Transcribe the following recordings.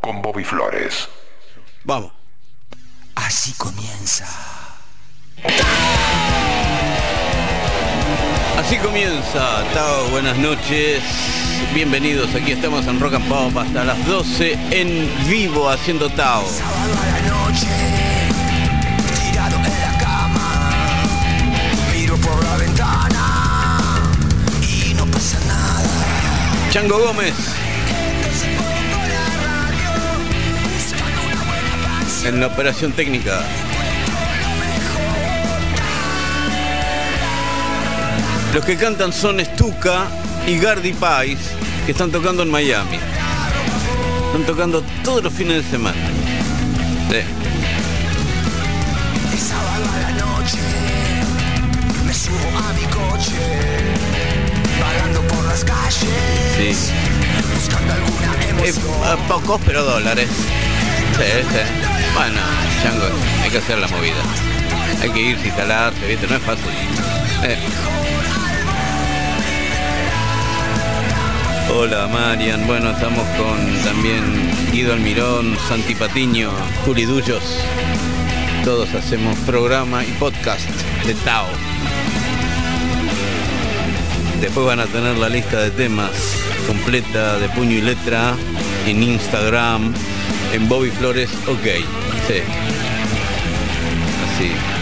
Con Bobby Flores. Vamos. Así comienza. Así comienza, Tao, buenas noches. Bienvenidos, aquí estamos en Rock and Pop hasta las 12 en vivo haciendo Tao. Sábado a la noche, tirado en la cama, miro por la ventana y no pasa nada. Chango Gómez en la operación técnica. Los que cantan son Stuka y Gardy Pais, que están tocando en Miami. Están tocando todos los fines de semana. Sí. Sí. Eh, pocos pero dólares. Sí, sí. Bueno, Chango, hay que hacer la movida. Hay que irse, instalarse, ¿viste? No es fácil. Eh. Hola Marian, bueno, estamos con también Guido Almirón, Santi Patiño, Juli Dullos. Todos hacemos programa y podcast de Tao. Después van a tener la lista de temas completa de puño y letra en Instagram, en Bobby Flores, ok. Sí. Así. Sábado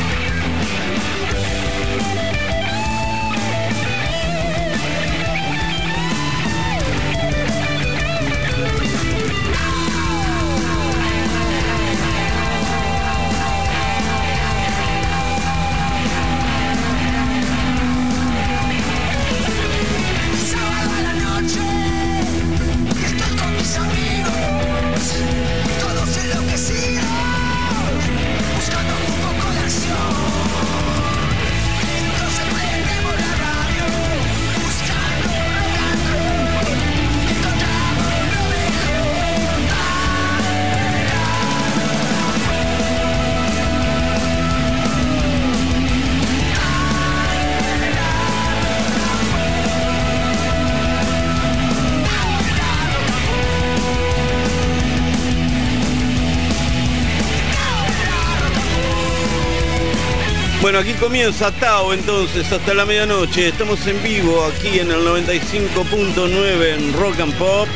Bueno, aquí comienza Tao entonces hasta la medianoche. Estamos en vivo aquí en el 95.9 en Rock and Pop.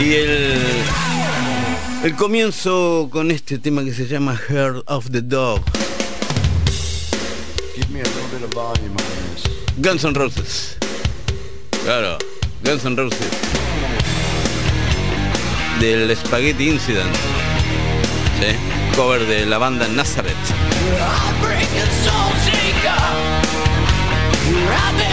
Y el, el comienzo con este tema que se llama Heart of the Dog. Give me a little bit of volume on this. Guns N' Roses. Claro, Guns N' Roses. Del Spaghetti Incident. ¿Sí? Cover de la banda Nazareth. Bringing soul seeker. I've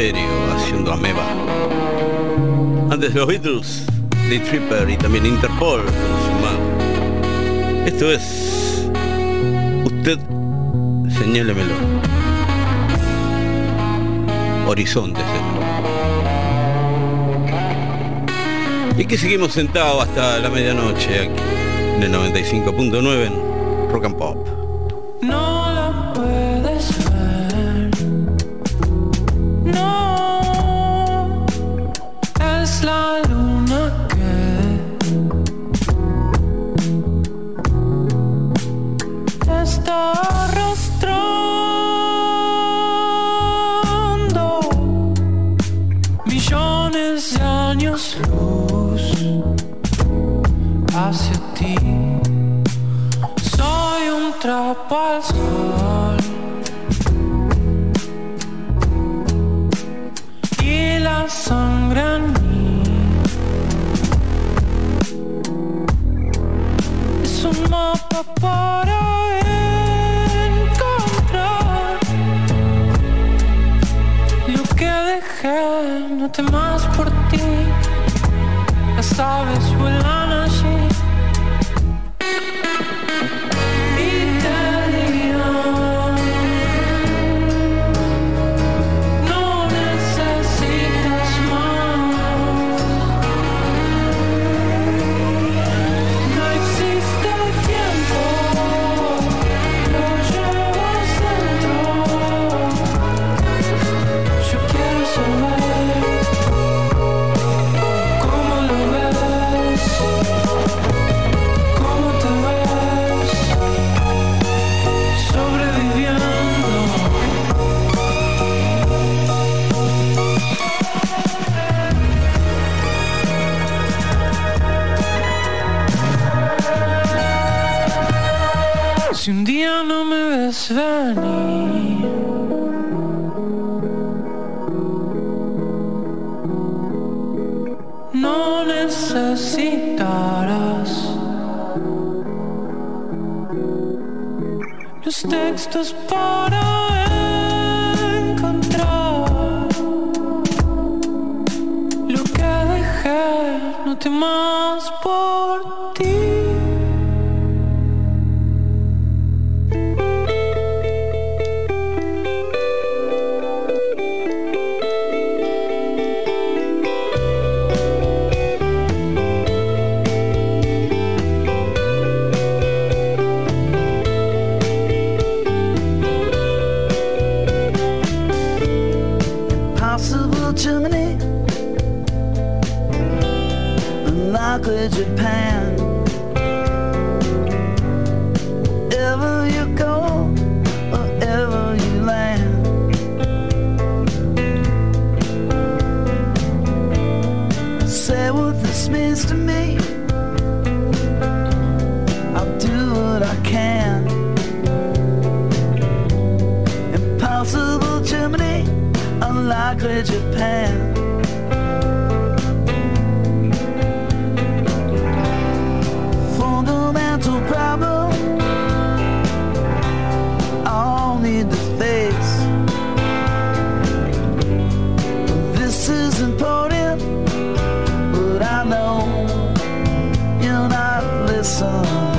Stereo haciendo Ameba. Antes los Beatles, Lee Tripper y también Interpol Esto es. Usted señálemelo. Horizontes. Y que seguimos sentados hasta la medianoche aquí en 95.9 en Rock and Pop. escapa el sol. Y la sangre en mí es un mapa para encontrar lo que dejé. No temas por ti, ya sabes. Kasvani. listen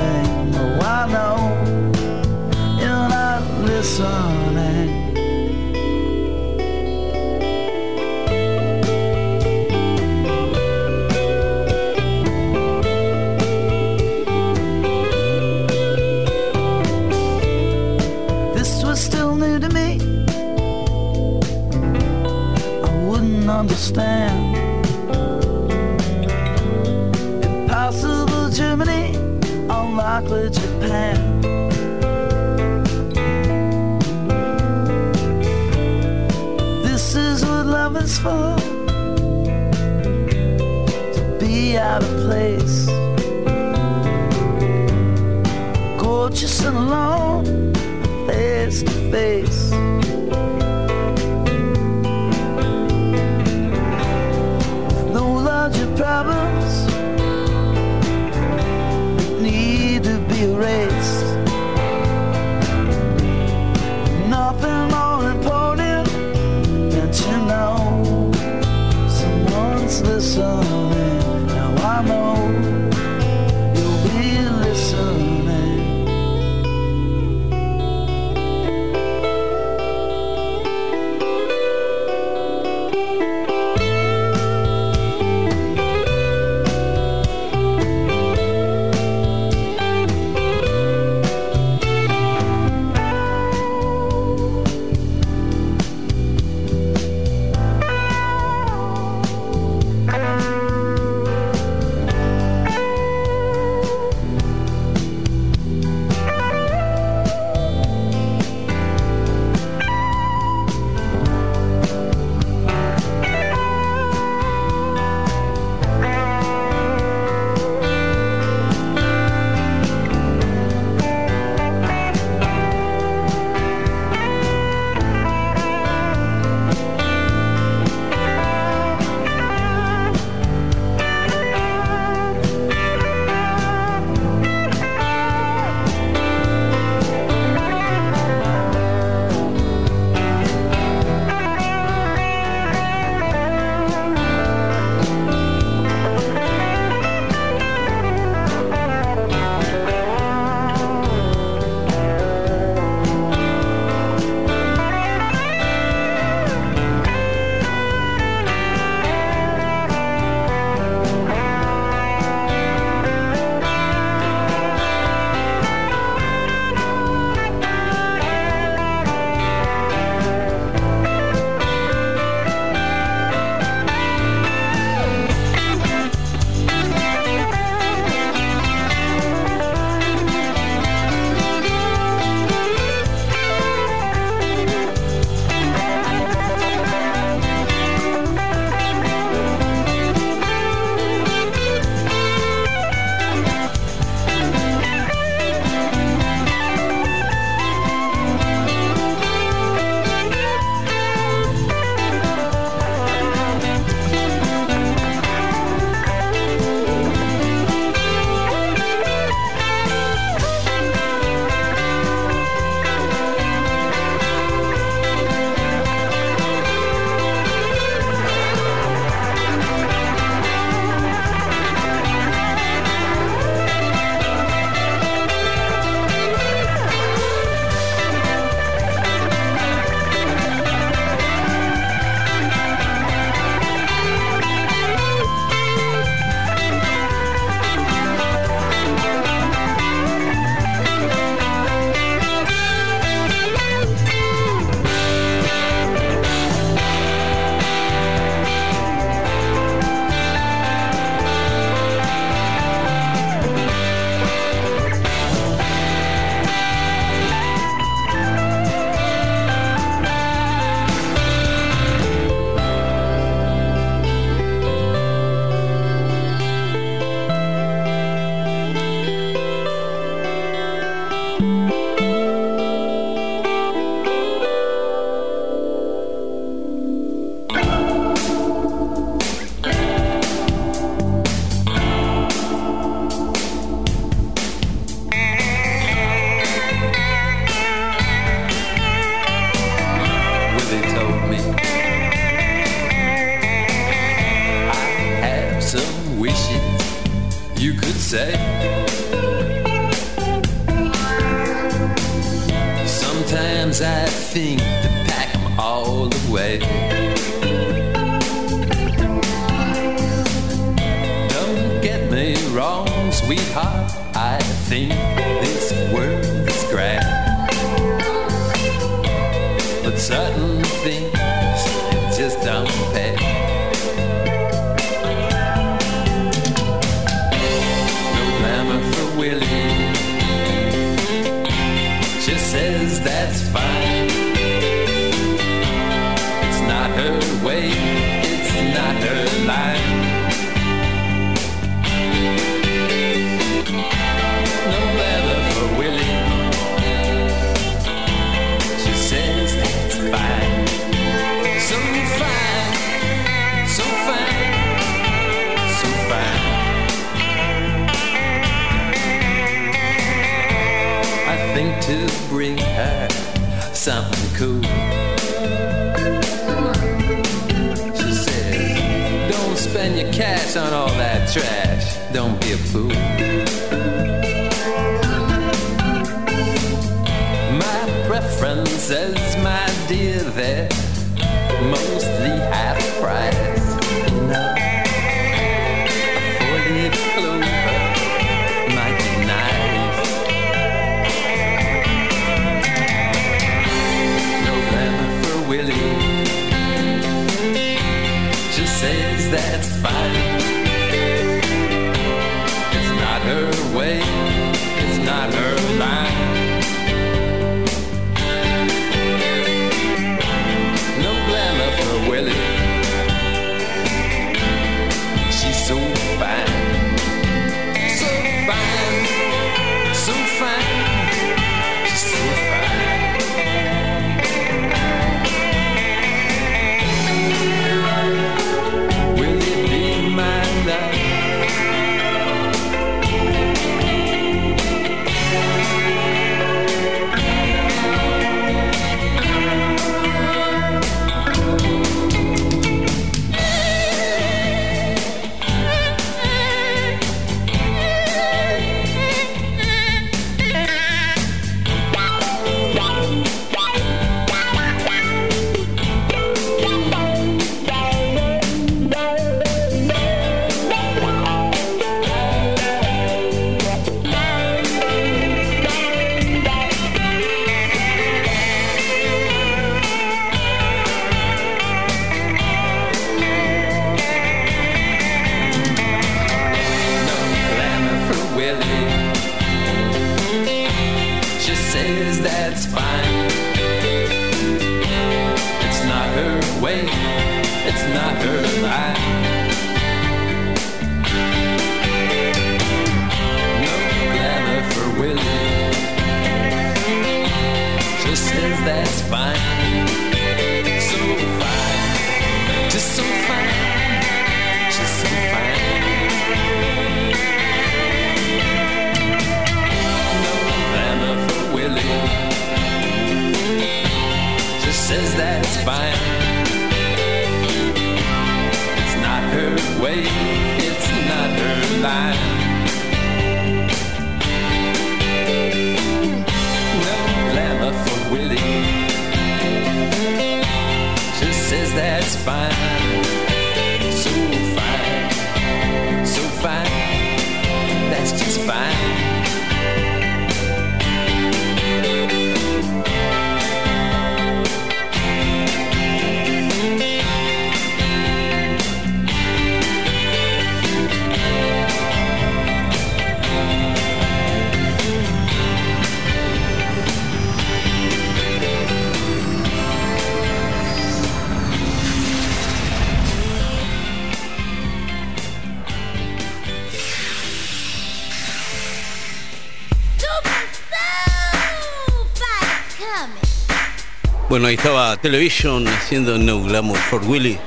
Bueno, ahí estaba Television haciendo No Glamour for Willy.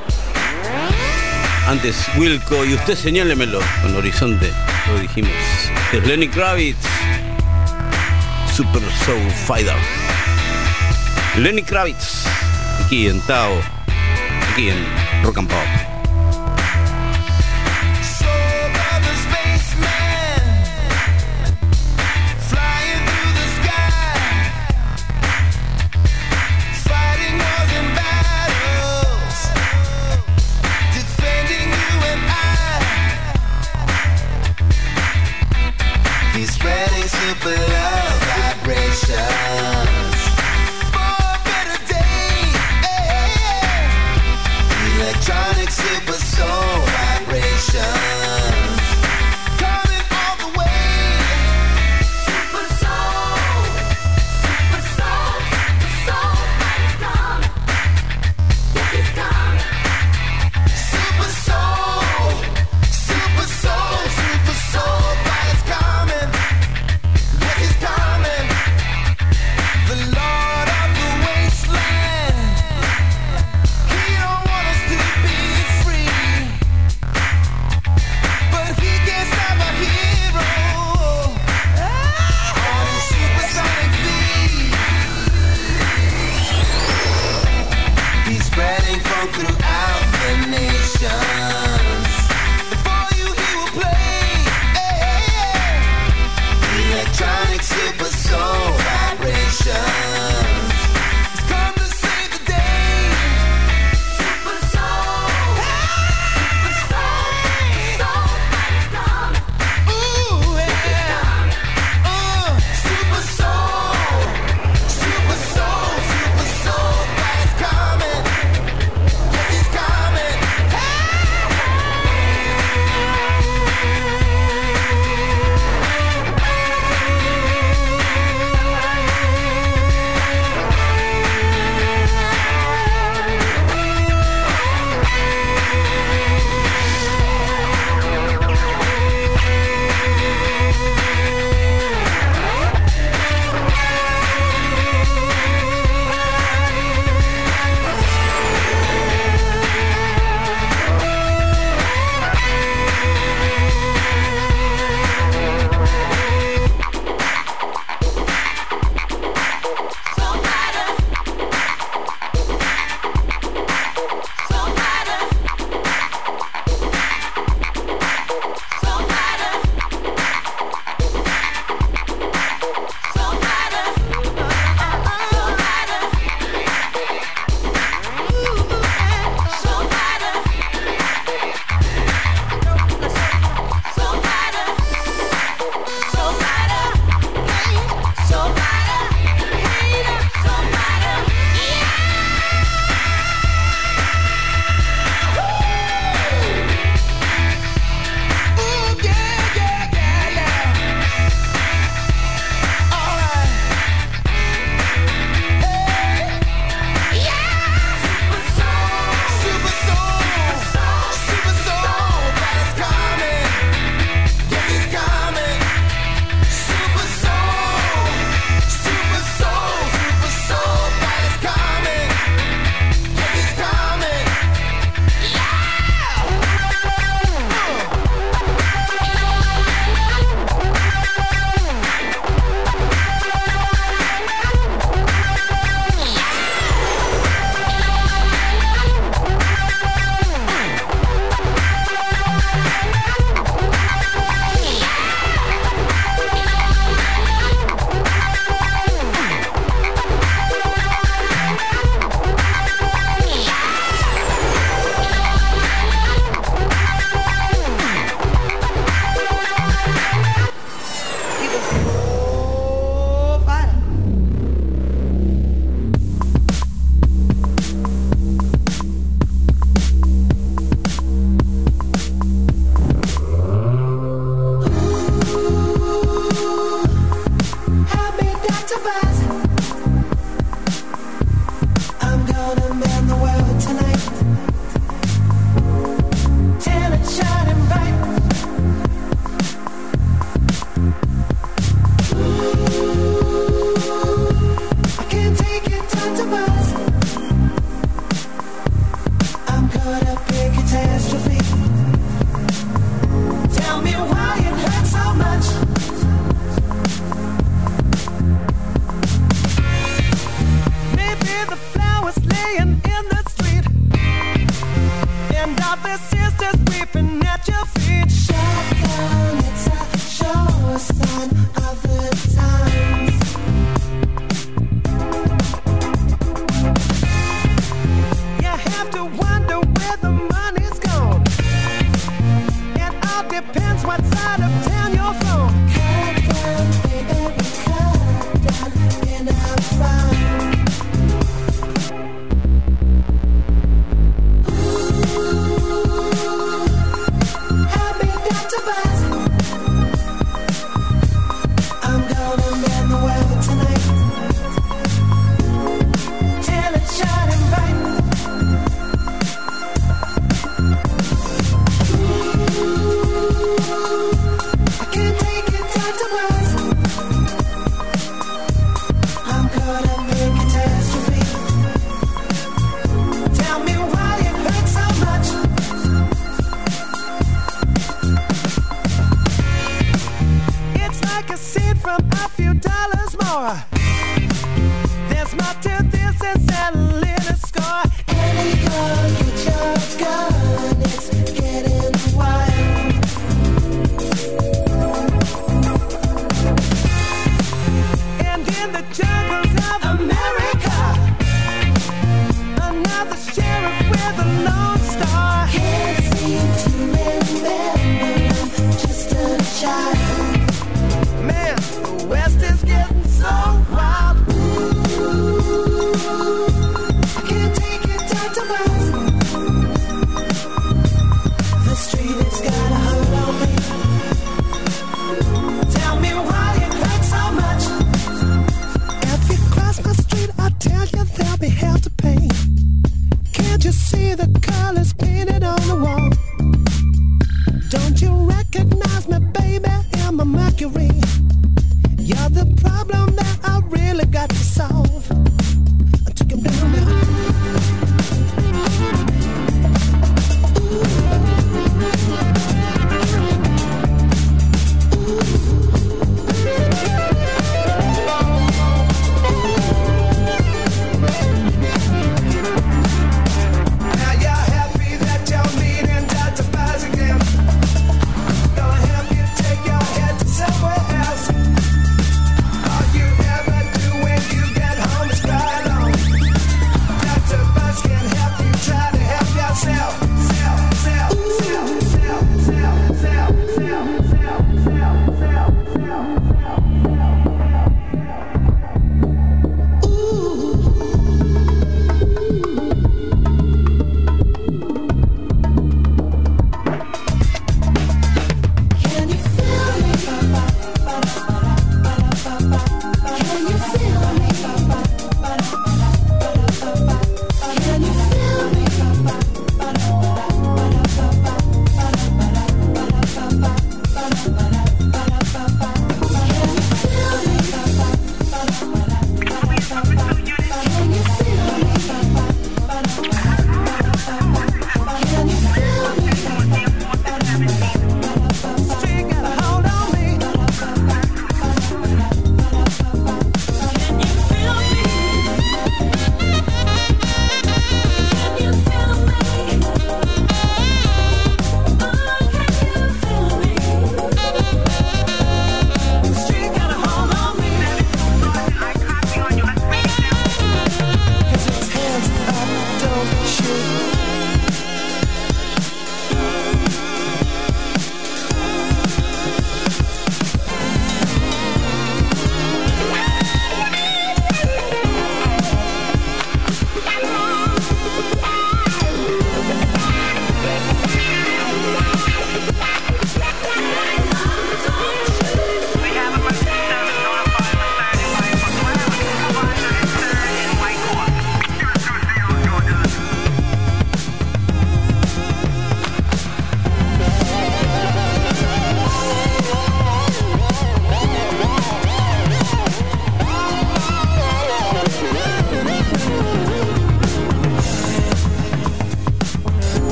Antes Wilco, y usted señálemelo con Horizonte, lo dijimos. Es Lenny Kravitz, Super Soul Fighter. Lenny Kravitz, aquí en Tao, aquí en Rock and Pop.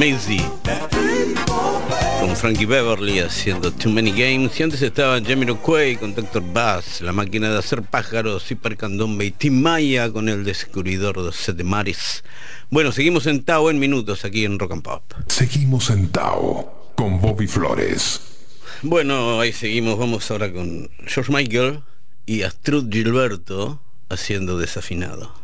Macy con Frankie Beverly haciendo Too Many Games y antes estaban Jamiroquai con Dr. Bass, La Máquina de Hacer Pájaros, Hipercandombe y Tim Maya con El Descubridor de Sete Maris. Bueno, seguimos en Tao en minutos aquí en Rock and Pop. Seguimos en Tao con Bobby Flores. Bueno, ahí seguimos, vamos ahora con George Michael y Astrud Gilberto haciendo desafinado.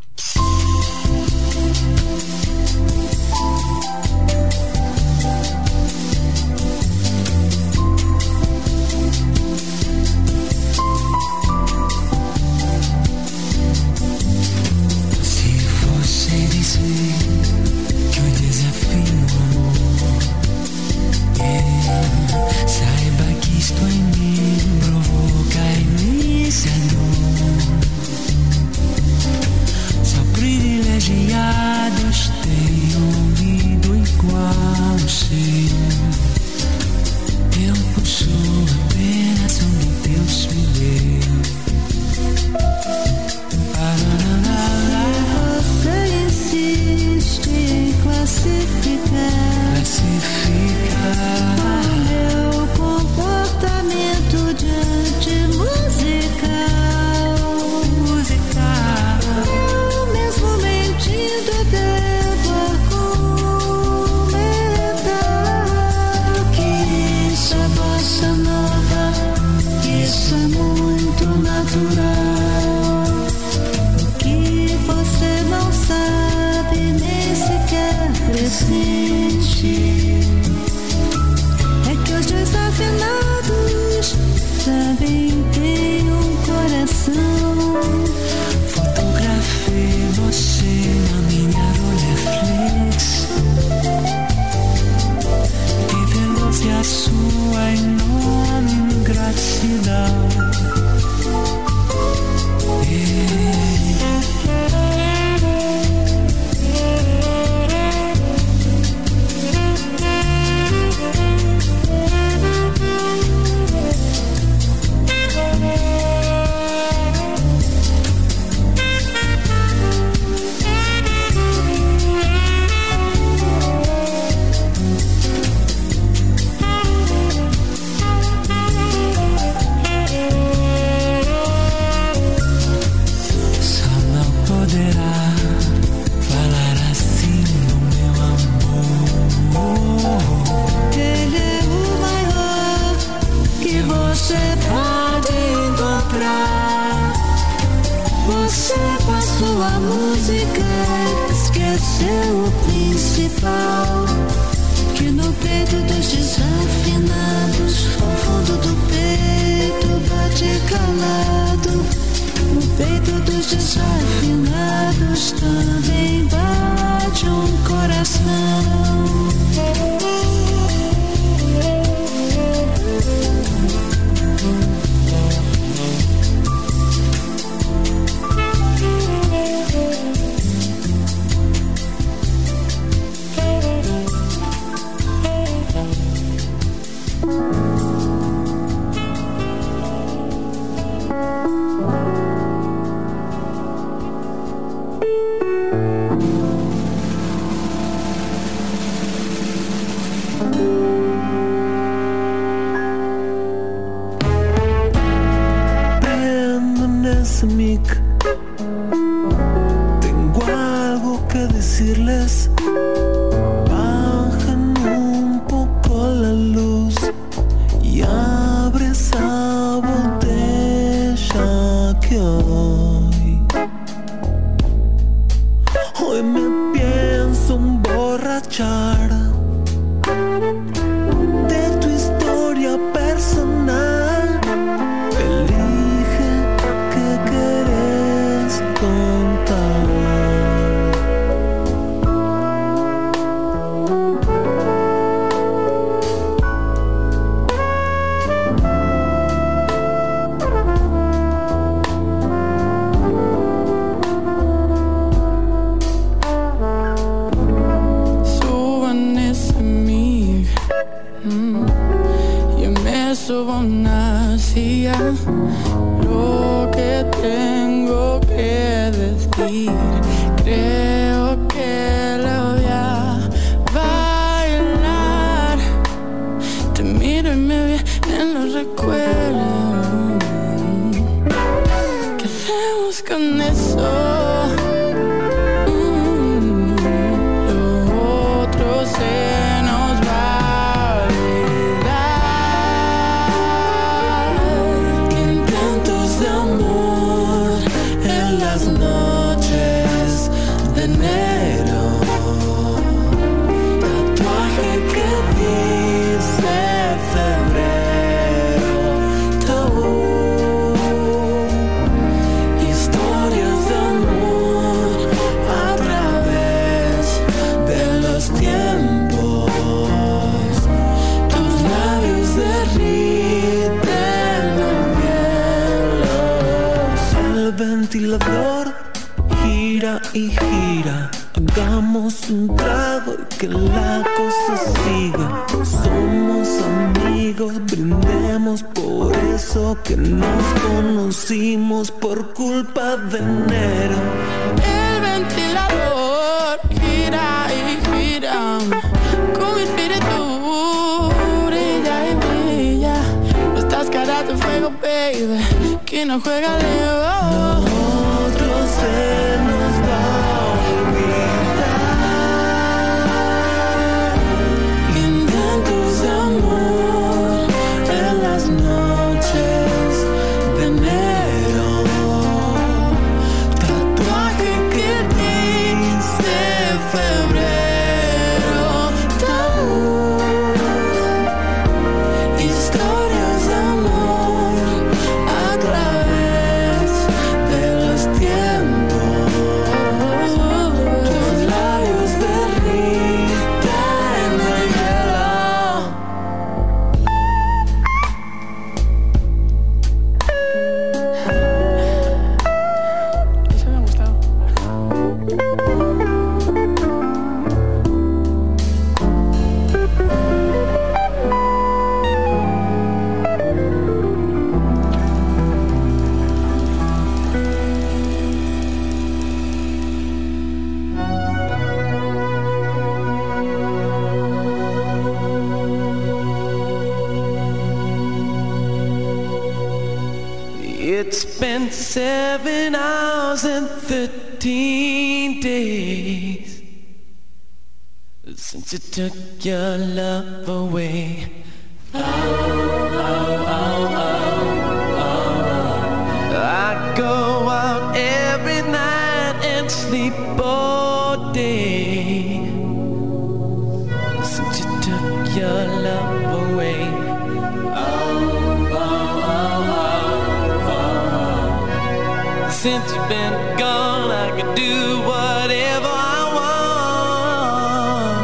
Since you've been gone, I can do whatever I want.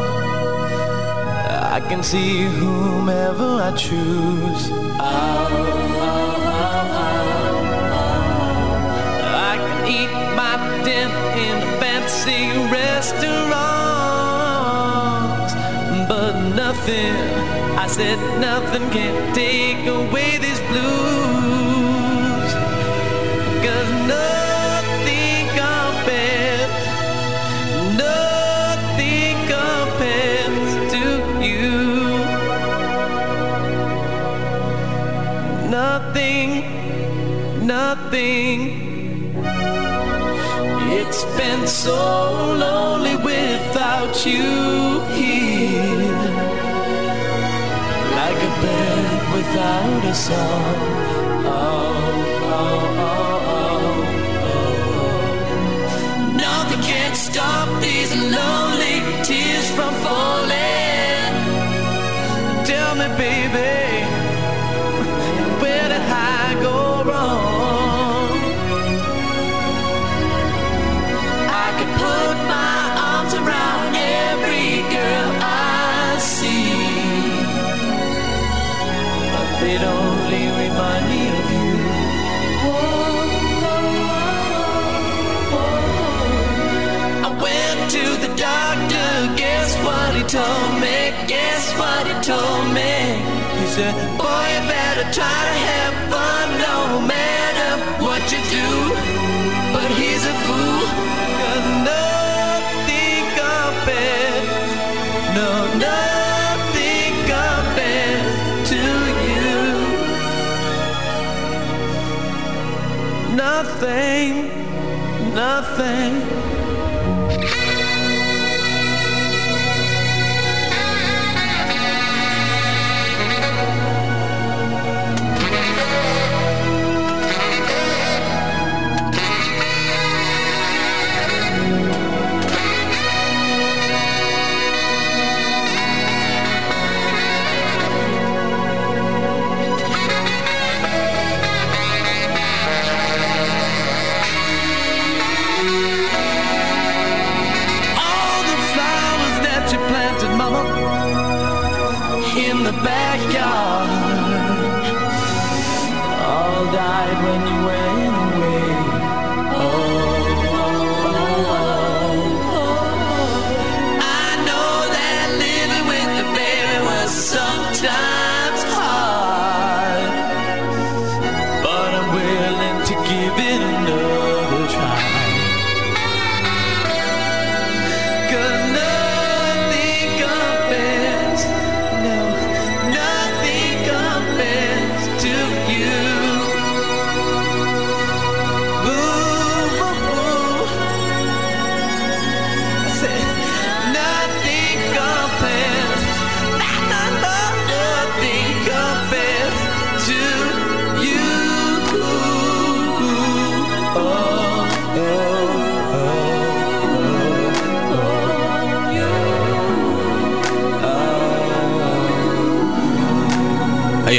I can see whomever I choose. I can eat my dinner in a fancy restaurant, but nothing, I said nothing can take away these blues. Cause nothing It's been so lonely without you here. Like a bed without a song. Said, Boy, you better try to have fun no matter what you do. But he's a fool, cause nothing compares, no, nothing compares to you. Nothing, nothing. Backyard, all died when you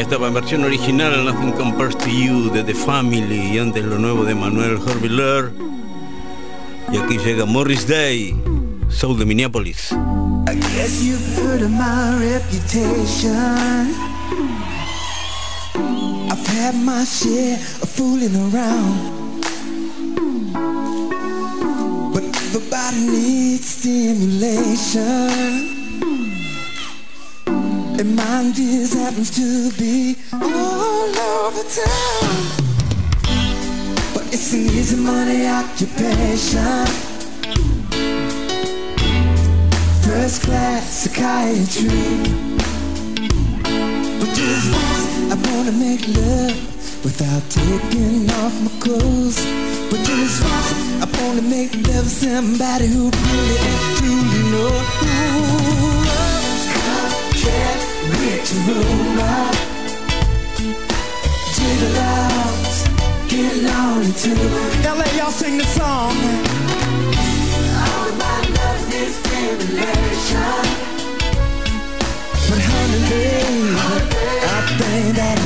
estaba en versión original Nothing Compares to You de The Family y antes lo nuevo de Manuel Herviller. Y aquí llega Morris Day, Soul de Minneapolis. I guess you've heard of my reputation. I've had my share of fooling around. But everybody needs stimulation. And mine just happens to be all over town. But it's an easy money occupation. First class psychiatry. But just once I wanna make love without taking off my clothes. But just once I wanna make love somebody who really and truly knows Reach room up. Jiggle out, get lonely too. LA, y'all sing the song. All about love is stimulation. But honey, babe, I think that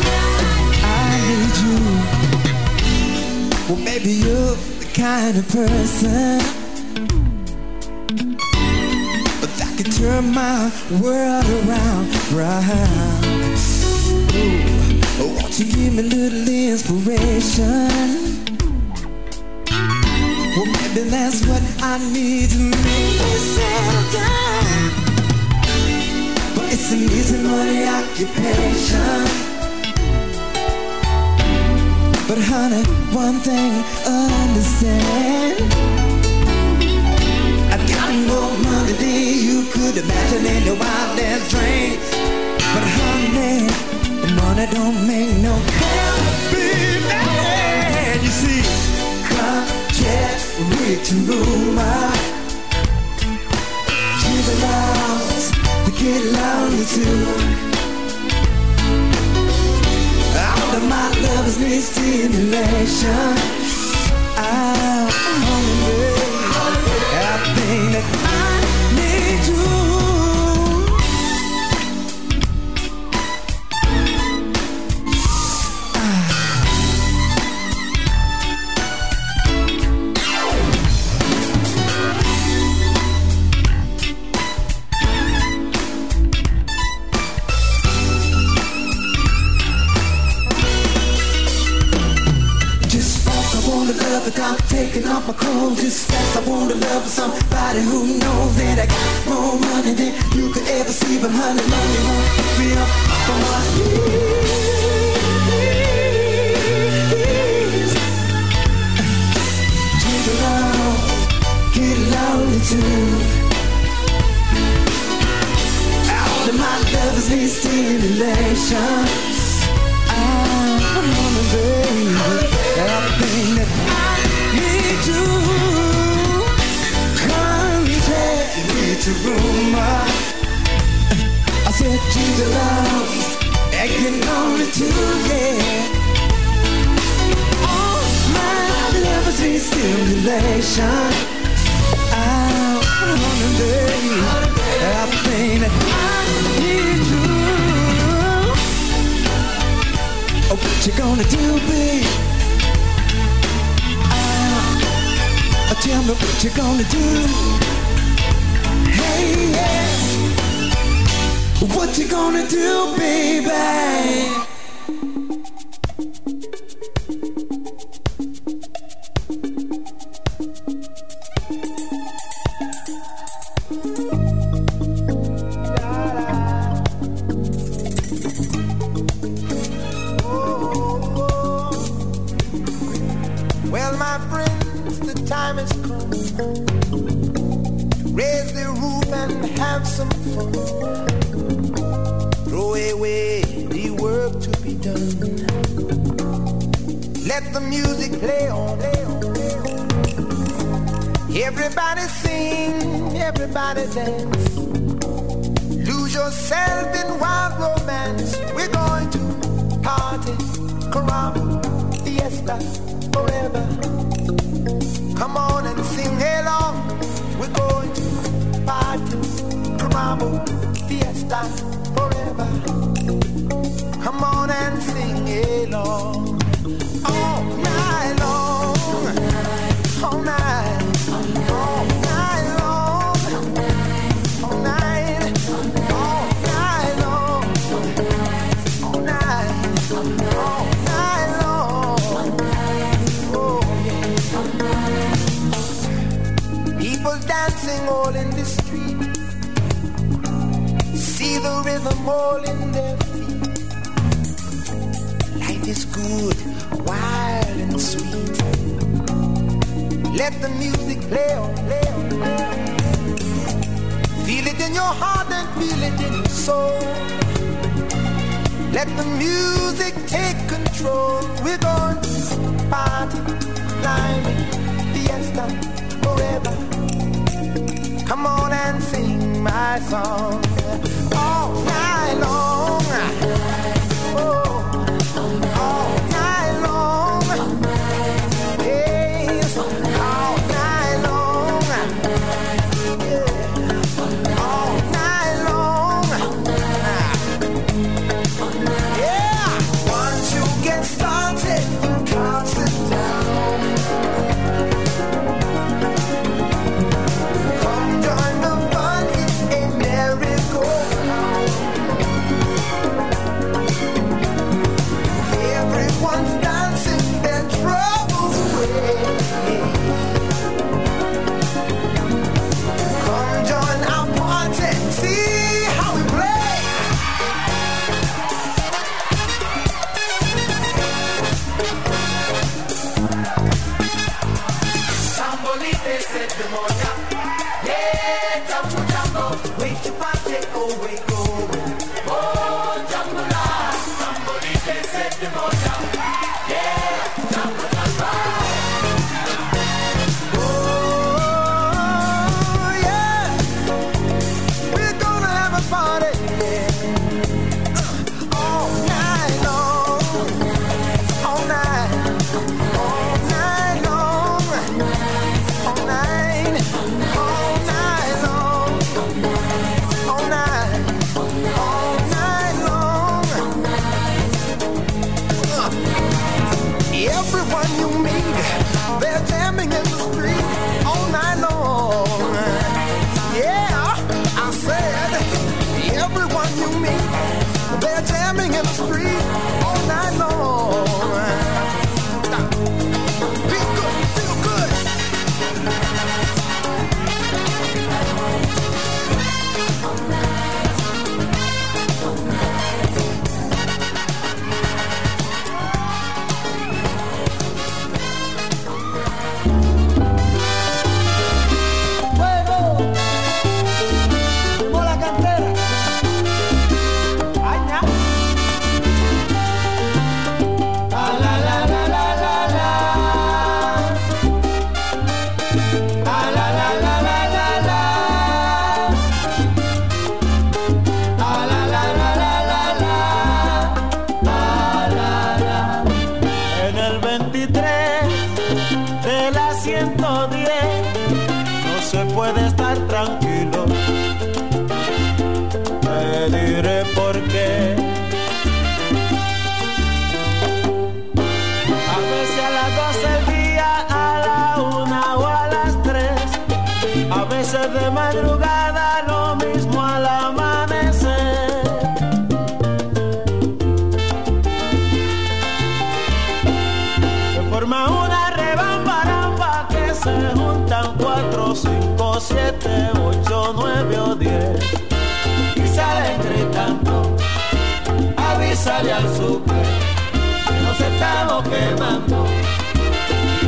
I need you. Well, maybe you're the kind of person turn my world around, round. Ooh, won't you give me a little inspiration? Well, maybe that's what I need to make me settle down. But it's an easy money occupation. But honey, one thing understand I've money you could imagine in your wildest dreams But honey, the money don't make no happy man You see, contrary to rumor She's allows to get lonely too all of my lovers need stimulation. I'm hungry. I think that I my clothes. Just fast, I wanna love somebody who knows that I got more money than you could ever see. But honey, money won't me up from my knees. Drink along, get lonely too. All of my lovers need stimulation. I'm a woman, baby. Contrary to rumor. I said Jesus love, acting only to yeah. All my lovers need stimulation. I'm a woman, baby. Everything that I need to. Oh, what you gonna do, babe? Ah, tell me what you gonna do. What you gonna do, baby?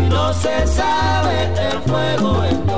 No se sabe el fuego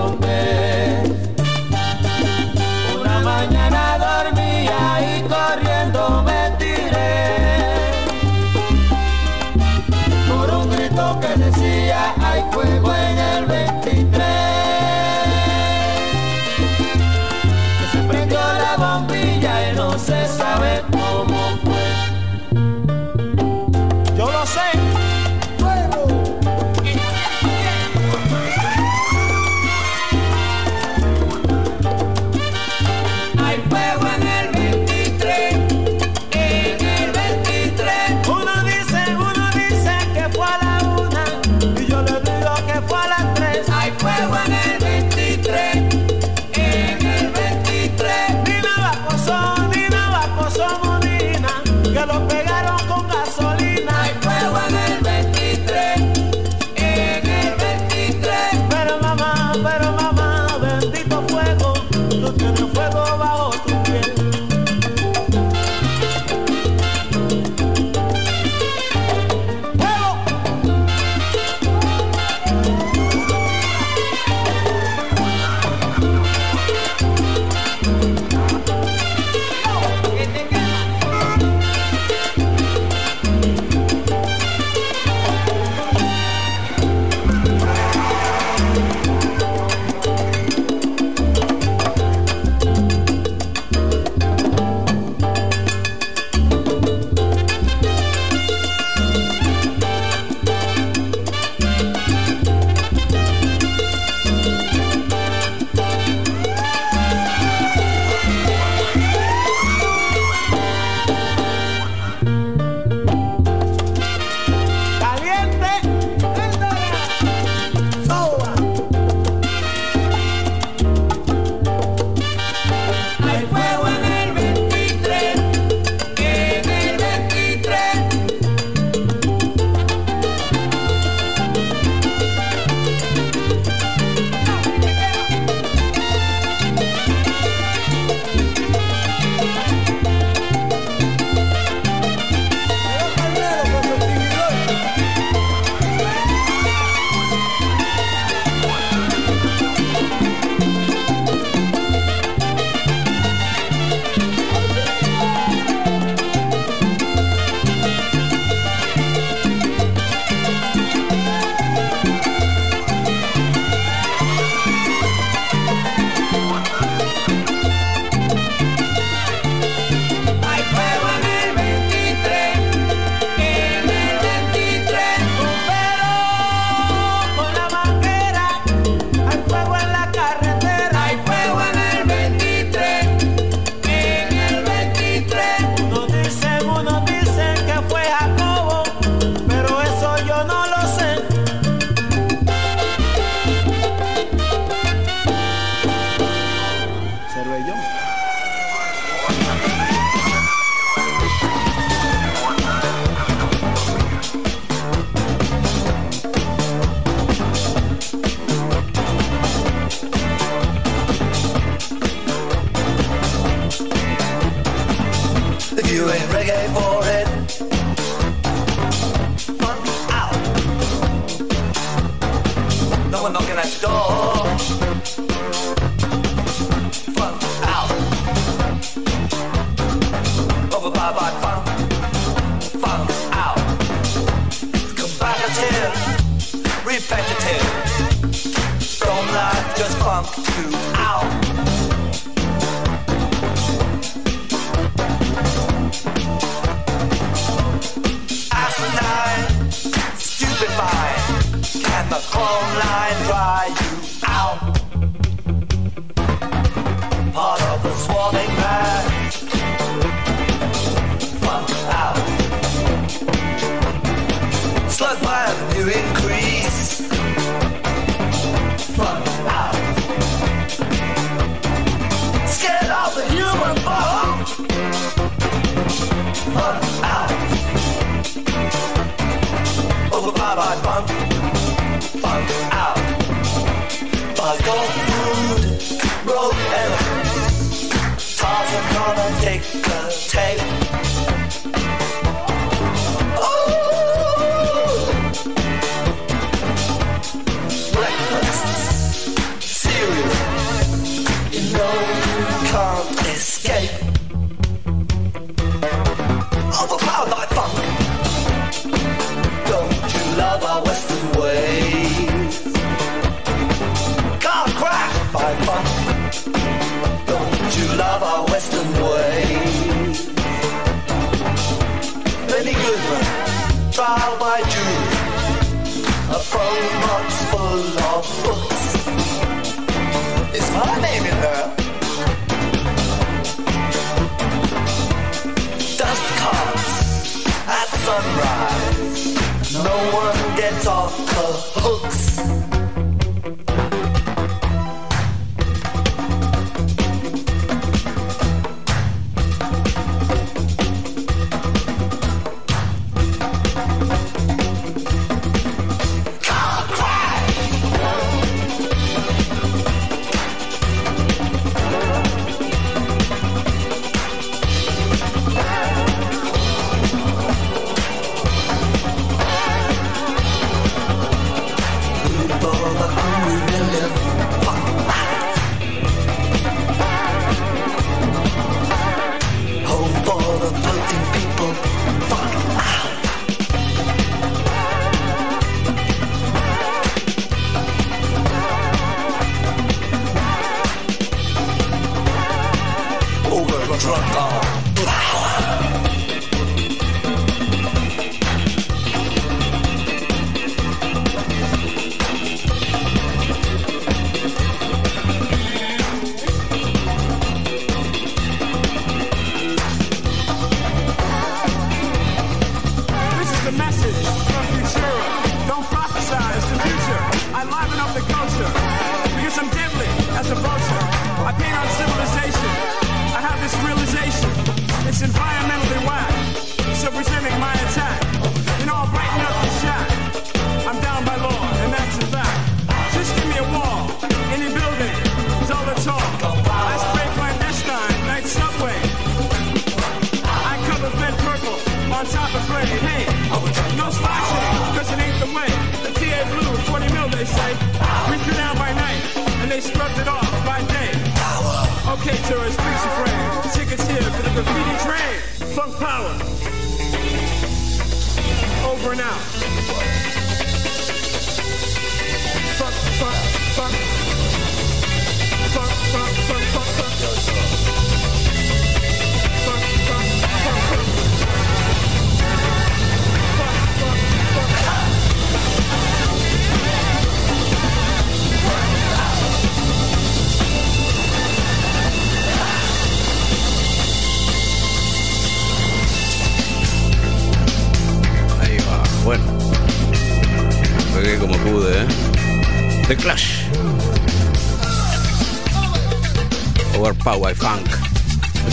do it.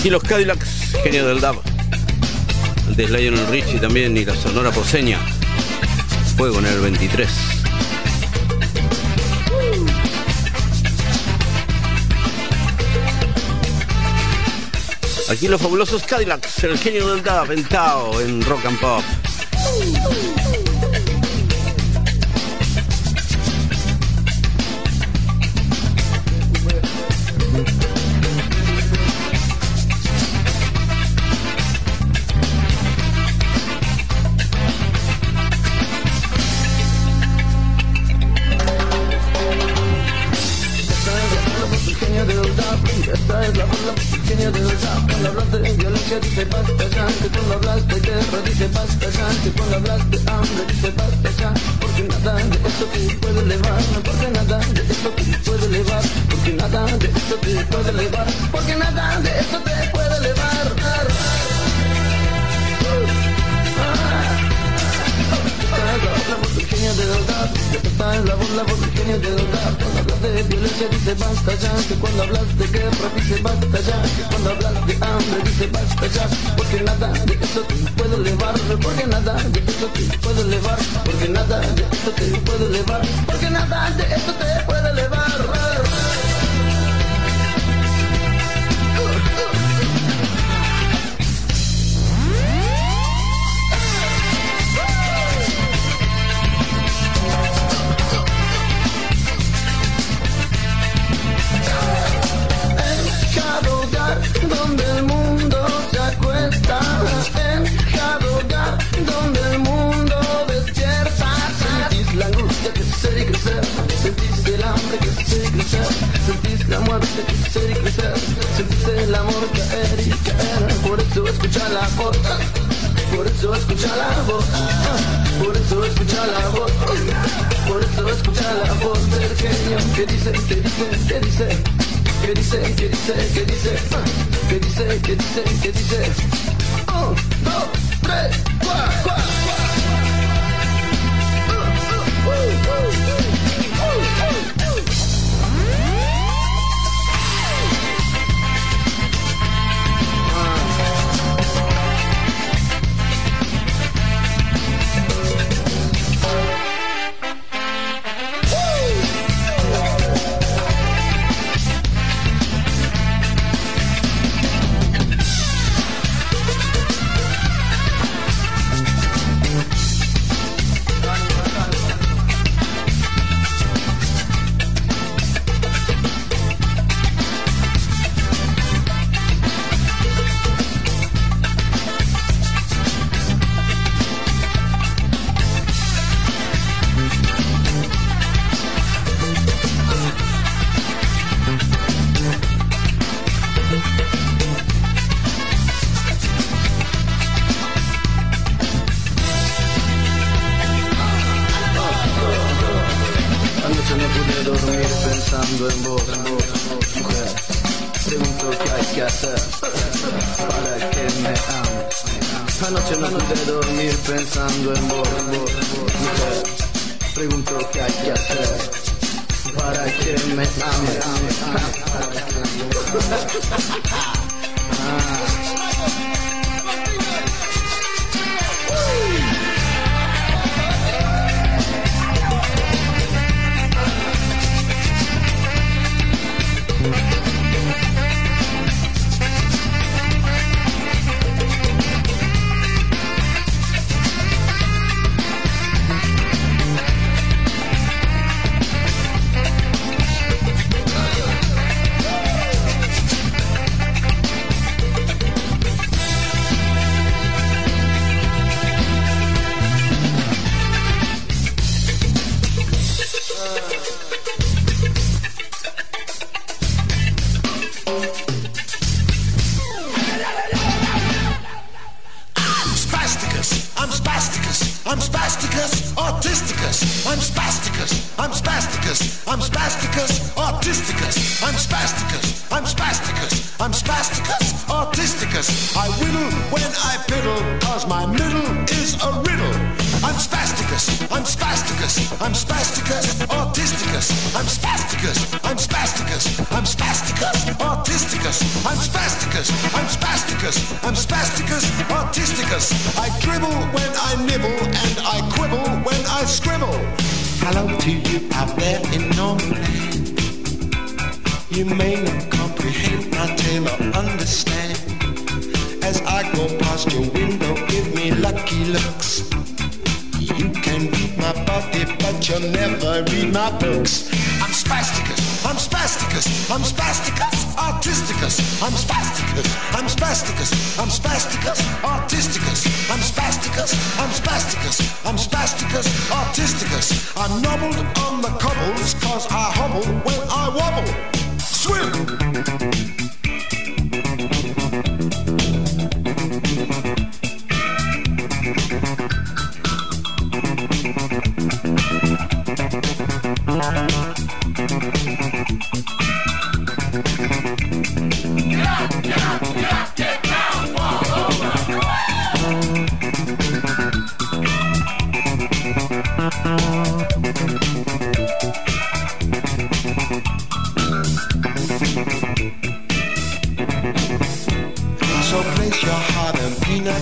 aquí los Cadillacs, genio del DAB. Antes Lionel Richie también y la sonora poseña. Fuego en el 23. Aquí los fabulosos Cadillacs, el genio del DAB, en Tao, en Rock and Pop.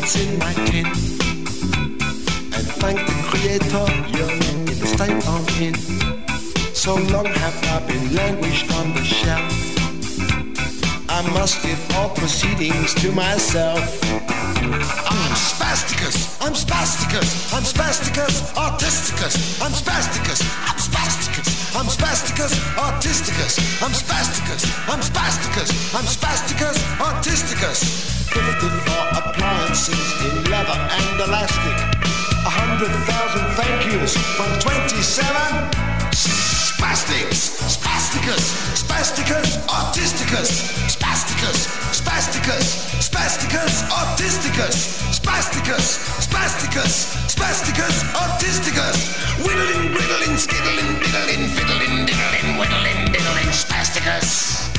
And in my tin And thank the creator you're in the state I'm in. So long have I been languished on the shelf I must give all proceedings to myself. I'm spasticus, I'm spasticus, I'm spasticus, autisticus, I'm spasticus, I'm spasticus, I'm spasticus, autisticus, I'm spasticus, I'm spasticus, I'm spasticus, autisticus. 54 appliances in leather and elastic. A hundred thousand thank yous from 27 spastics, spasticus, spasticus, autisticus, spasticus, spasticus, spasticus, autisticus, spasticus, spasticus, spasticus, autisticus, whittling, whittling, skittling, diddling, fiddling, diddling, whittling, diddling. Spasticus,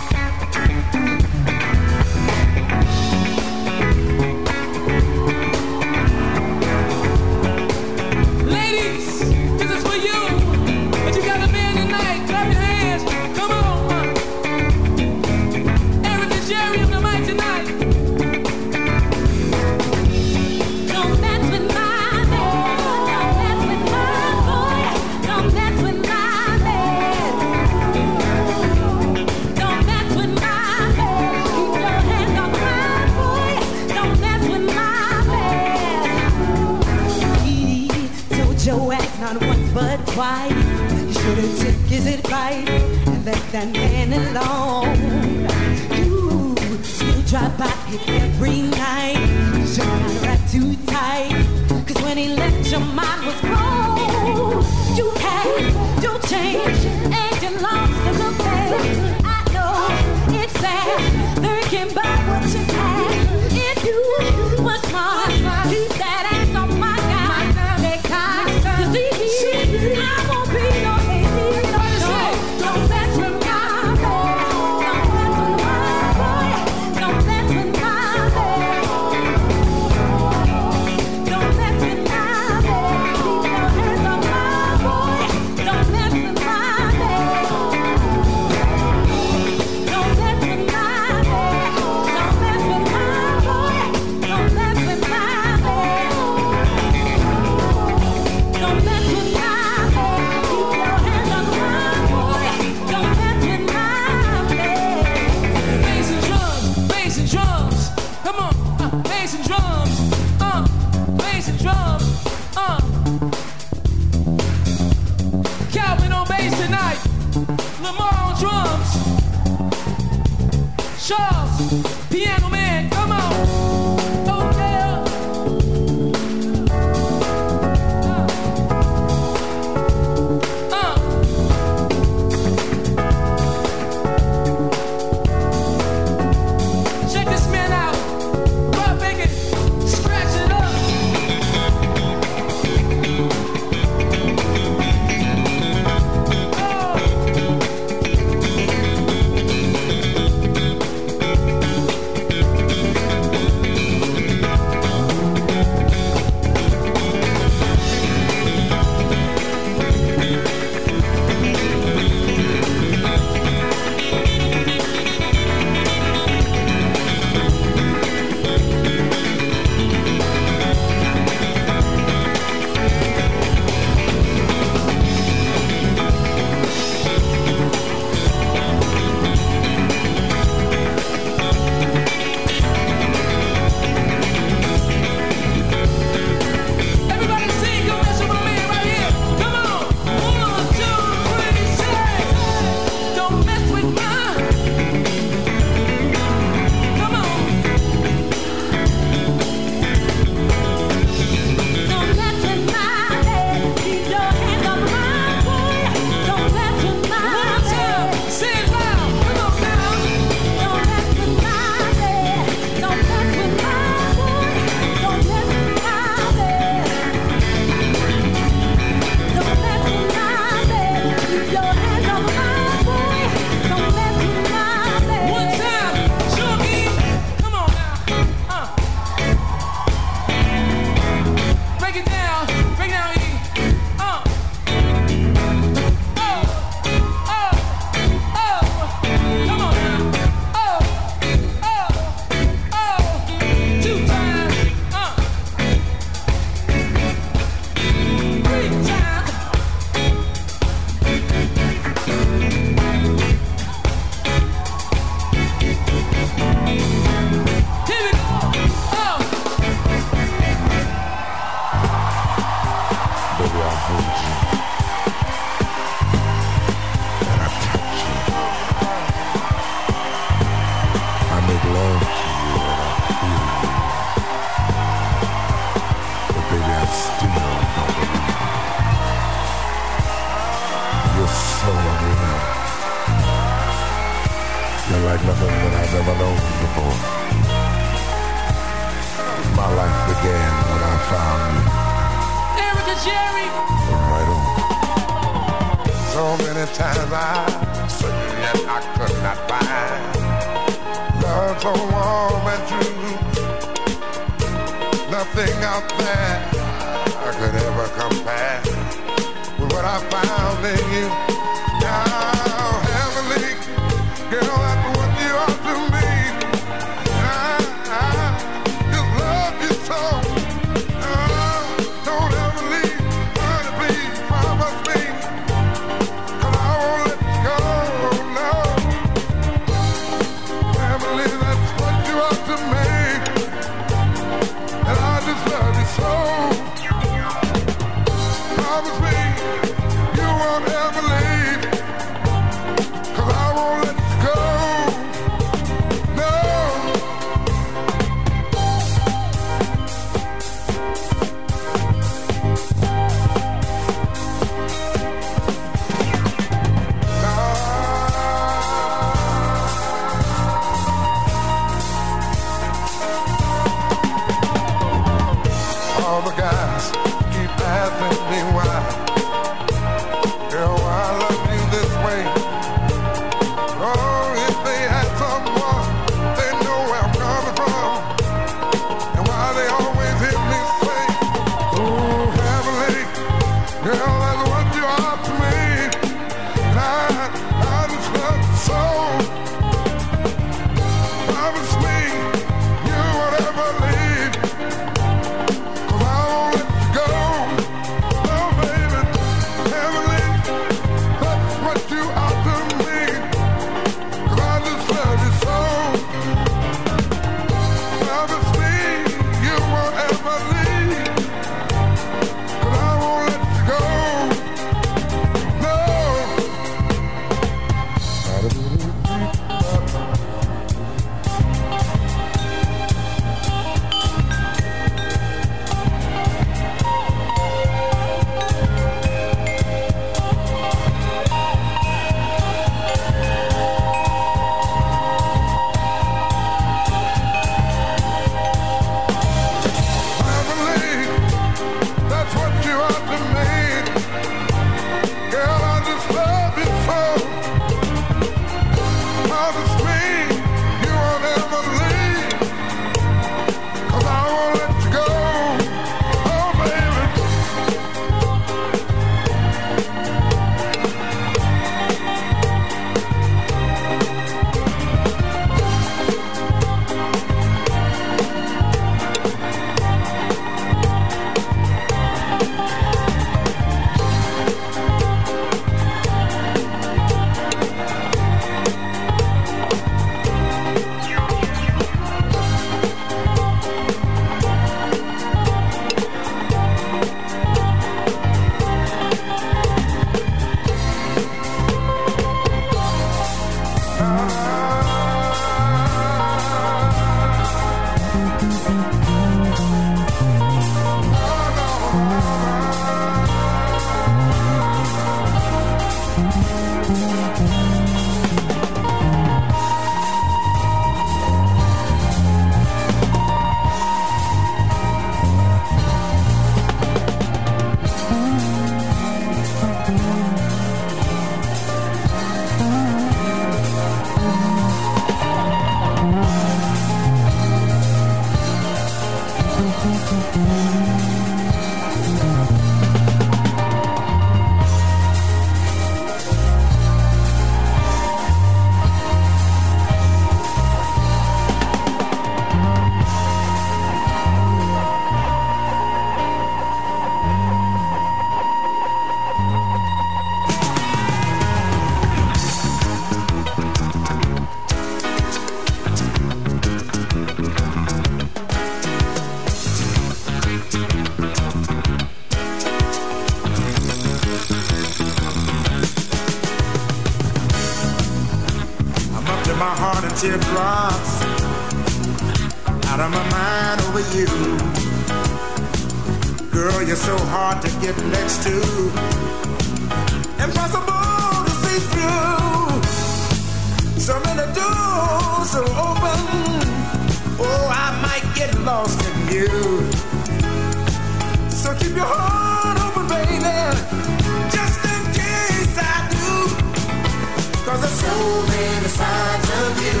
Cause there's so many sides of you.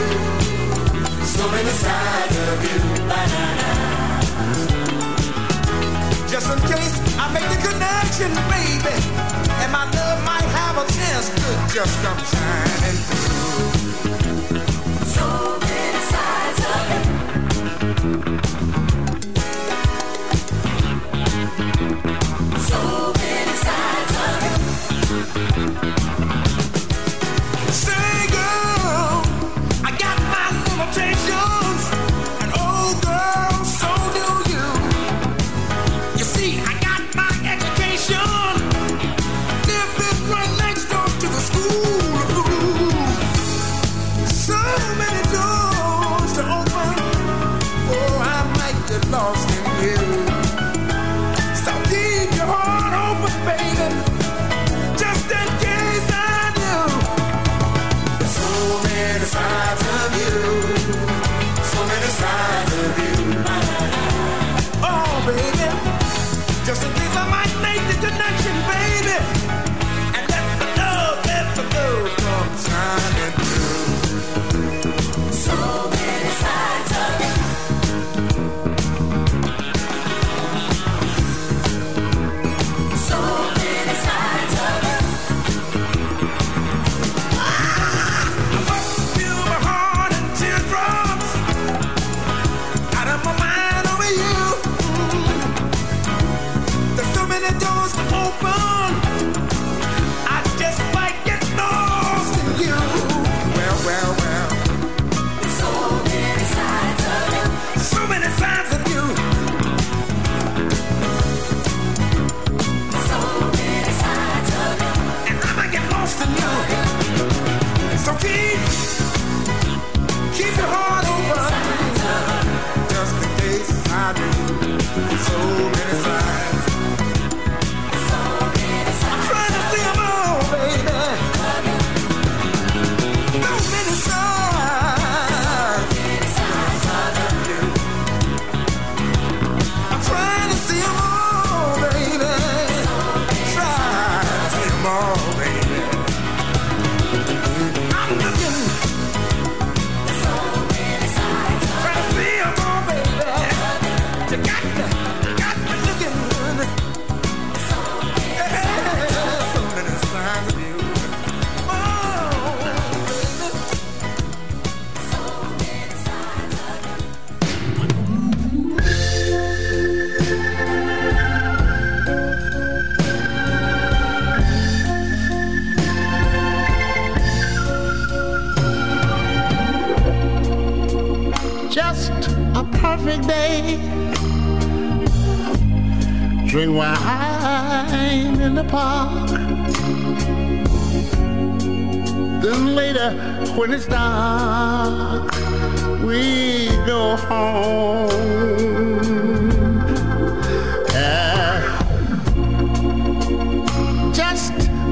So many sides of you. Banana. Just in case I make the connection, baby. And my love might have a chance to just come shining through.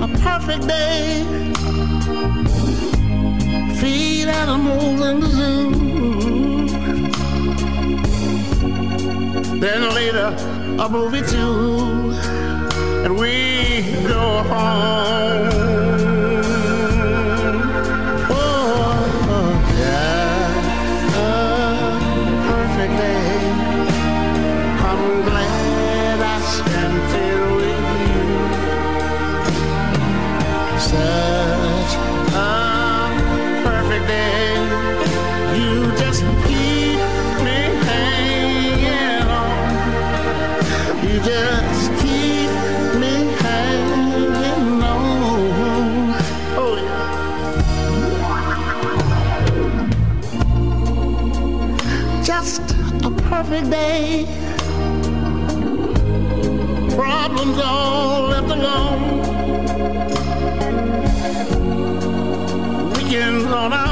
A perfect day. Feed animals in the zoo. Then later, a movie too. And we go home. Perfect day. Problems all left alone. Weekends on our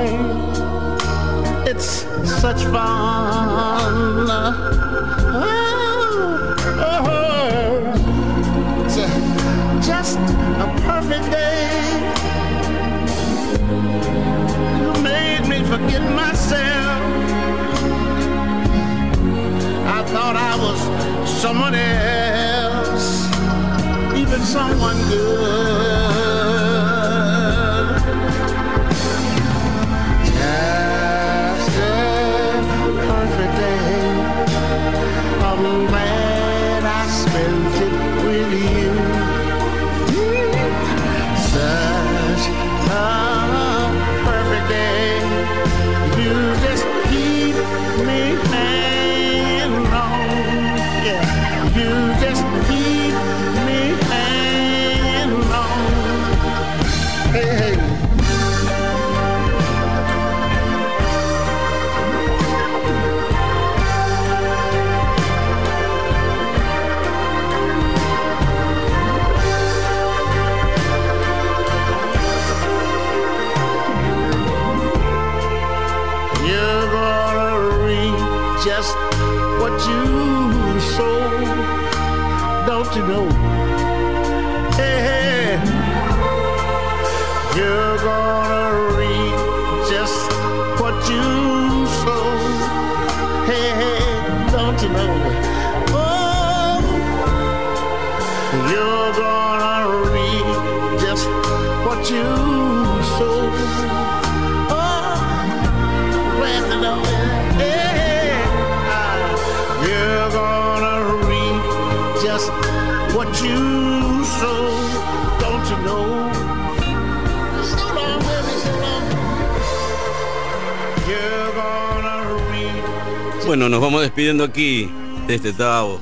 own. It's such fun. Oh, oh. oh. It's just a perfect day. You made me forget myself. Thought I was someone else, even someone good. You know? Bueno, nos vamos despidiendo aquí de este Tao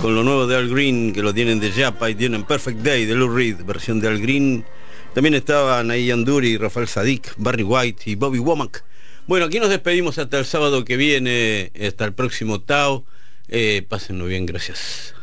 con lo nuevo de Al Green, que lo tienen de Japa y tienen Perfect Day de Lou Reed, versión de Al Green. También estaban ahí Anduri, Rafael Sadik, Barry White y Bobby Womack. Bueno, aquí nos despedimos hasta el sábado que viene, hasta el próximo Tao. Eh, pásenlo bien, gracias.